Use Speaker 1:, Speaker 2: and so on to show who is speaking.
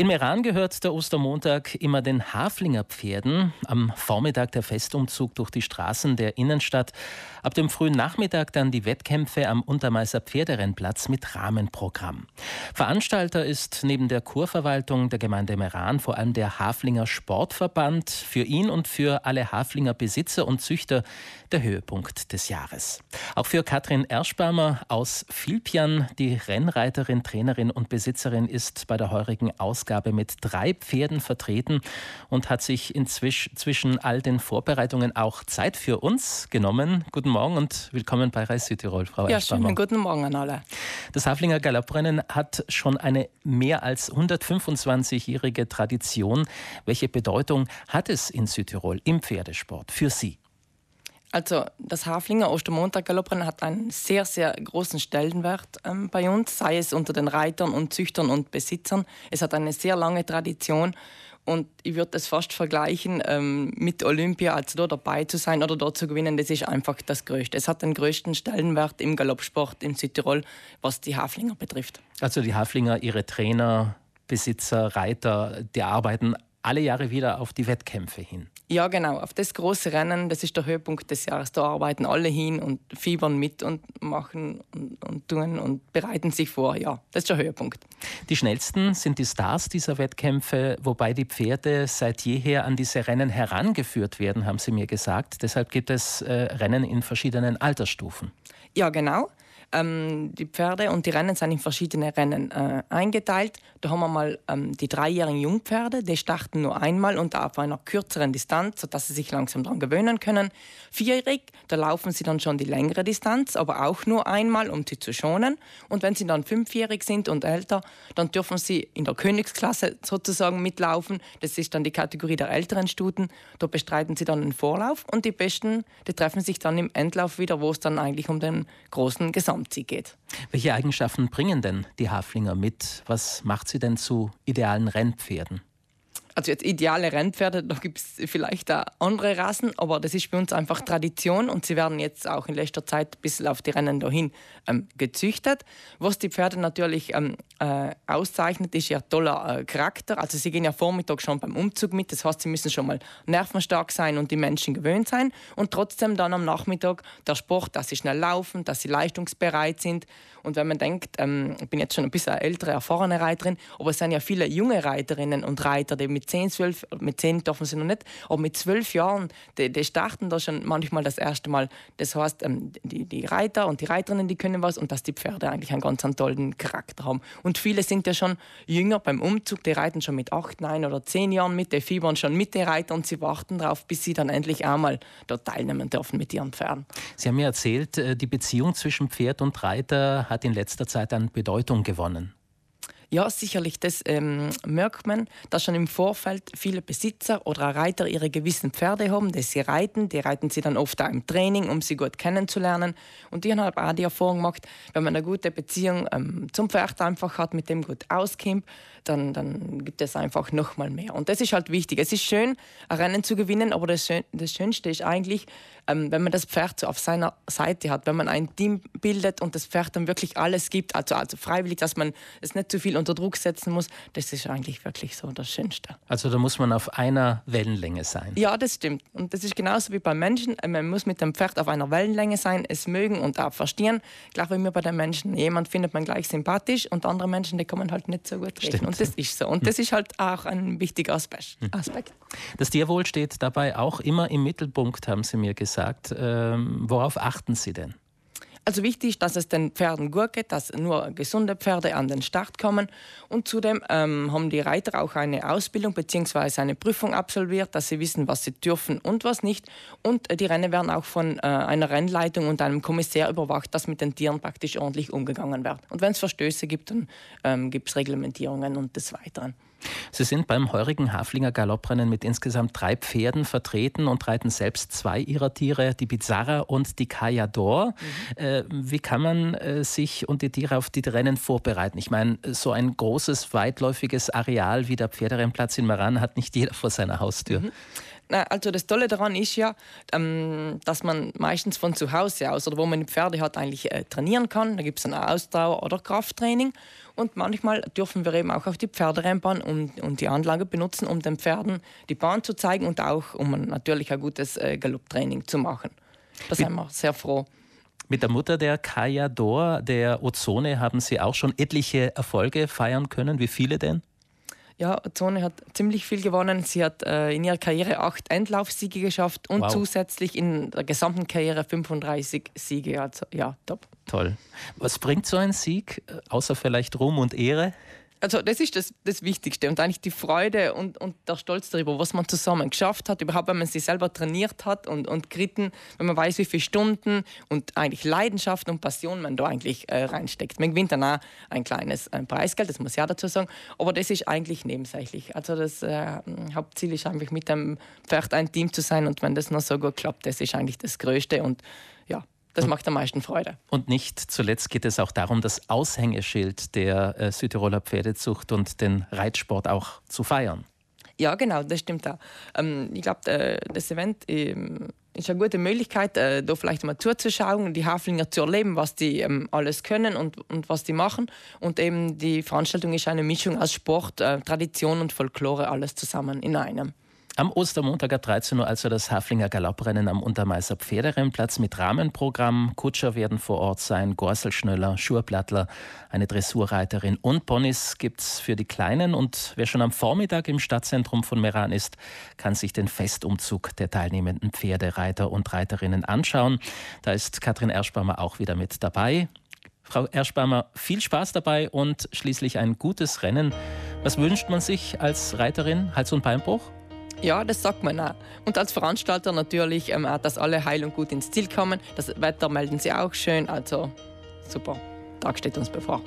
Speaker 1: In Meran gehört der Ostermontag immer den Haflinger Pferden. Am Vormittag der Festumzug durch die Straßen der Innenstadt. Ab dem frühen Nachmittag dann die Wettkämpfe am Untermeißer Pferderennplatz mit Rahmenprogramm. Veranstalter ist neben der Kurverwaltung der Gemeinde Meran vor allem der Haflinger Sportverband. Für ihn und für alle Haflinger Besitzer und Züchter der Höhepunkt des Jahres. Auch für Katrin Erschbaumer aus Filpian, die Rennreiterin, Trainerin und Besitzerin, ist bei der heurigen Ausgabe mit drei Pferden vertreten und hat sich inzwischen zwischen all den Vorbereitungen auch Zeit für uns genommen. Guten Morgen und willkommen bei Reis Südtirol,
Speaker 2: Frau Ja, Erschbaumer. schönen guten Morgen an alle.
Speaker 1: Das Haflinger Galopprennen hat schon eine mehr als 125-jährige Tradition. Welche Bedeutung hat es in Südtirol im Pferdesport für Sie?
Speaker 2: Also das Haflinger Ostermontag-Galopprennen hat einen sehr, sehr großen Stellenwert ähm, bei uns, sei es unter den Reitern und Züchtern und Besitzern. Es hat eine sehr lange Tradition und ich würde es fast vergleichen ähm, mit Olympia, also dort dabei zu sein oder dort zu gewinnen, das ist einfach das Größte. Es hat den größten Stellenwert im Galoppsport in Südtirol, was die Haflinger betrifft.
Speaker 1: Also die Haflinger, ihre Trainer, Besitzer, Reiter, die arbeiten alle Jahre wieder auf die Wettkämpfe hin.
Speaker 2: Ja, genau. Auf das große Rennen, das ist der Höhepunkt des Jahres. Da arbeiten alle hin und fiebern mit und machen und, und tun und bereiten sich vor. Ja, das ist der Höhepunkt.
Speaker 1: Die schnellsten sind die Stars dieser Wettkämpfe, wobei die Pferde seit jeher an diese Rennen herangeführt werden, haben Sie mir gesagt. Deshalb gibt es äh, Rennen in verschiedenen Altersstufen.
Speaker 2: Ja, genau. Ähm, die Pferde und die Rennen sind in verschiedene Rennen äh, eingeteilt. Da haben wir mal ähm, die dreijährigen Jungpferde, die starten nur einmal und auf einer kürzeren Distanz, sodass sie sich langsam daran gewöhnen können. Vierjährig, da laufen sie dann schon die längere Distanz, aber auch nur einmal, um sie zu schonen. Und wenn sie dann fünfjährig sind und älter, dann dürfen sie in der Königsklasse sozusagen mitlaufen. Das ist dann die Kategorie der älteren Stuten. Da bestreiten sie dann einen Vorlauf und die Besten, die treffen sich dann im Endlauf wieder, wo es dann eigentlich um den großen Gesamt Gesamtsieg geht.
Speaker 1: Welche Eigenschaften bringen denn die Haflinger mit? Was macht sie denn zu idealen Rennpferden?
Speaker 2: Also jetzt ideale Rennpferde, da gibt es vielleicht auch andere Rassen, aber das ist bei uns einfach Tradition und sie werden jetzt auch in letzter Zeit ein bisschen auf die Rennen dahin ähm, gezüchtet. Was die Pferde natürlich ähm, äh, auszeichnet, ist ihr toller äh, Charakter. Also sie gehen ja Vormittag schon beim Umzug mit, das heißt, sie müssen schon mal nervenstark sein und die Menschen gewöhnt sein und trotzdem dann am Nachmittag der Sport, dass sie schnell laufen, dass sie leistungsbereit sind und wenn man denkt, ähm, ich bin jetzt schon ein bisschen ältere, erfahrene Reiterin, aber es sind ja viele junge Reiterinnen und Reiter, die mit 10, 12, mit 10 dürfen sie noch nicht, aber mit 12 Jahren, die, die starten da schon manchmal das erste Mal. Das heißt, ähm, die, die Reiter und die Reiterinnen, die können was und dass die Pferde eigentlich einen ganz einen tollen Charakter haben. Und viele sind ja schon jünger beim Umzug, die reiten schon mit 8, 9 oder 10 Jahren mit, die fiebern schon mit den Reitern und sie warten darauf, bis sie dann endlich einmal dort teilnehmen dürfen mit ihren Pferden.
Speaker 1: Sie haben mir erzählt, äh, die Beziehung zwischen Pferd und Reiter hat in letzter Zeit an Bedeutung gewonnen.
Speaker 2: Ja, sicherlich. Das ähm, merkt man, dass schon im Vorfeld viele Besitzer oder Reiter ihre gewissen Pferde haben, die sie reiten. Die reiten sie dann oft auch im Training, um sie gut kennenzulernen. Und die haben halt auch die Erfahrung gemacht, wenn man eine gute Beziehung ähm, zum Pferd einfach hat, mit dem gut auskommt, dann, dann gibt es einfach noch mal mehr. Und das ist halt wichtig. Es ist schön, ein Rennen zu gewinnen, aber das, Schön, das Schönste ist eigentlich, ähm, wenn man das Pferd so auf seiner Seite hat, wenn man ein Team bildet und das Pferd dann wirklich alles gibt, also, also freiwillig, dass man es nicht zu viel unter Druck setzen muss, das ist eigentlich wirklich so das Schönste.
Speaker 1: Also da muss man auf einer Wellenlänge sein.
Speaker 2: Ja, das stimmt. Und das ist genauso wie beim Menschen. Man muss mit dem Pferd auf einer Wellenlänge sein, es mögen und auch verstehen. Gleich wie mir bei den Menschen. Jemand findet man gleich sympathisch und andere Menschen, die man halt nicht so gut reden. Und das ist so. Und das ist halt auch ein wichtiger hm. Aspekt.
Speaker 1: Das Tierwohl steht dabei auch immer im Mittelpunkt, haben Sie mir gesagt. Ähm, worauf achten Sie denn?
Speaker 2: Also wichtig dass es den Pferden gut geht, dass nur gesunde Pferde an den Start kommen. Und zudem ähm, haben die Reiter auch eine Ausbildung bzw. eine Prüfung absolviert, dass sie wissen, was sie dürfen und was nicht. Und äh, die Rennen werden auch von äh, einer Rennleitung und einem Kommissär überwacht, dass mit den Tieren praktisch ordentlich umgegangen wird. Und wenn es Verstöße gibt, dann ähm, gibt es Reglementierungen und des Weiteren.
Speaker 1: Sie sind beim heurigen Haflinger Galopprennen mit insgesamt drei Pferden vertreten und reiten selbst zwei ihrer Tiere, die Bizarra und die Cayador. Mhm. Äh, wie kann man äh, sich und die Tiere auf die Rennen vorbereiten? Ich meine, so ein großes, weitläufiges Areal wie der Pferderennplatz in Maran hat nicht jeder vor seiner Haustür. Mhm.
Speaker 2: Also das Tolle daran ist ja, ähm, dass man meistens von zu Hause aus oder wo man die Pferde hat, eigentlich äh, trainieren kann. Da gibt es ein Ausdauer- oder Krafttraining. Und manchmal dürfen wir eben auch auf die Pferderennbahn und, und die Anlage benutzen, um den Pferden die Bahn zu zeigen und auch um natürlich ein gutes äh, Galopptraining zu machen. Da sind wir sehr froh.
Speaker 1: Mit der Mutter der Kaya Dor, der Ozone, haben Sie auch schon etliche Erfolge feiern können. Wie viele denn?
Speaker 2: Ja, Zone hat ziemlich viel gewonnen. Sie hat äh, in ihrer Karriere acht Endlaufsiege geschafft und wow. zusätzlich in der gesamten Karriere 35 Siege. Also ja, top.
Speaker 1: Toll. Was bringt so ein Sieg, äh, außer vielleicht Ruhm und Ehre?
Speaker 2: Also das ist das, das Wichtigste und eigentlich die Freude und, und der Stolz darüber, was man zusammen geschafft hat, überhaupt wenn man sich selber trainiert hat und, und geritten, wenn man weiß, wie viele Stunden und eigentlich Leidenschaft und Passion man da eigentlich äh, reinsteckt. Man gewinnt dann auch ein kleines ein Preisgeld, das muss ich auch dazu sagen, aber das ist eigentlich nebensächlich. Also das äh, Hauptziel ist einfach mit dem Pferd ein Team zu sein und wenn das noch so gut klappt, das ist eigentlich das Größte und ja, das macht am meisten Freude.
Speaker 1: Und nicht zuletzt geht es auch darum, das Aushängeschild der äh, Südtiroler Pferdezucht und den Reitsport auch zu feiern.
Speaker 2: Ja, genau, das stimmt auch. Ähm, ich glaube, äh, das Event ähm, ist eine gute Möglichkeit, äh, da vielleicht mal zuzuschauen, die Haflinger zu erleben, was die ähm, alles können und, und was die machen. Und eben die Veranstaltung ist eine Mischung aus Sport, Tradition und Folklore, alles zusammen in einem.
Speaker 1: Am Ostermontag ab 13 Uhr also das Haflinger Galopprennen am Untermeißer Pferderennplatz mit Rahmenprogramm. Kutscher werden vor Ort sein, Gorselschnöller, Schurplattler, eine Dressurreiterin und Ponys gibt es für die Kleinen. Und wer schon am Vormittag im Stadtzentrum von Meran ist, kann sich den Festumzug der teilnehmenden Pferdereiter und Reiterinnen anschauen. Da ist Katrin Erschbaumer auch wieder mit dabei. Frau Erschbaumer, viel Spaß dabei und schließlich ein gutes Rennen. Was wünscht man sich als Reiterin? Hals- und Beinbruch?
Speaker 2: Ja, das sagt man auch. Und als Veranstalter natürlich ähm, auch, dass alle heil und gut ins Ziel kommen. Das Wetter melden sie auch schön. Also super, Tag steht uns bevor.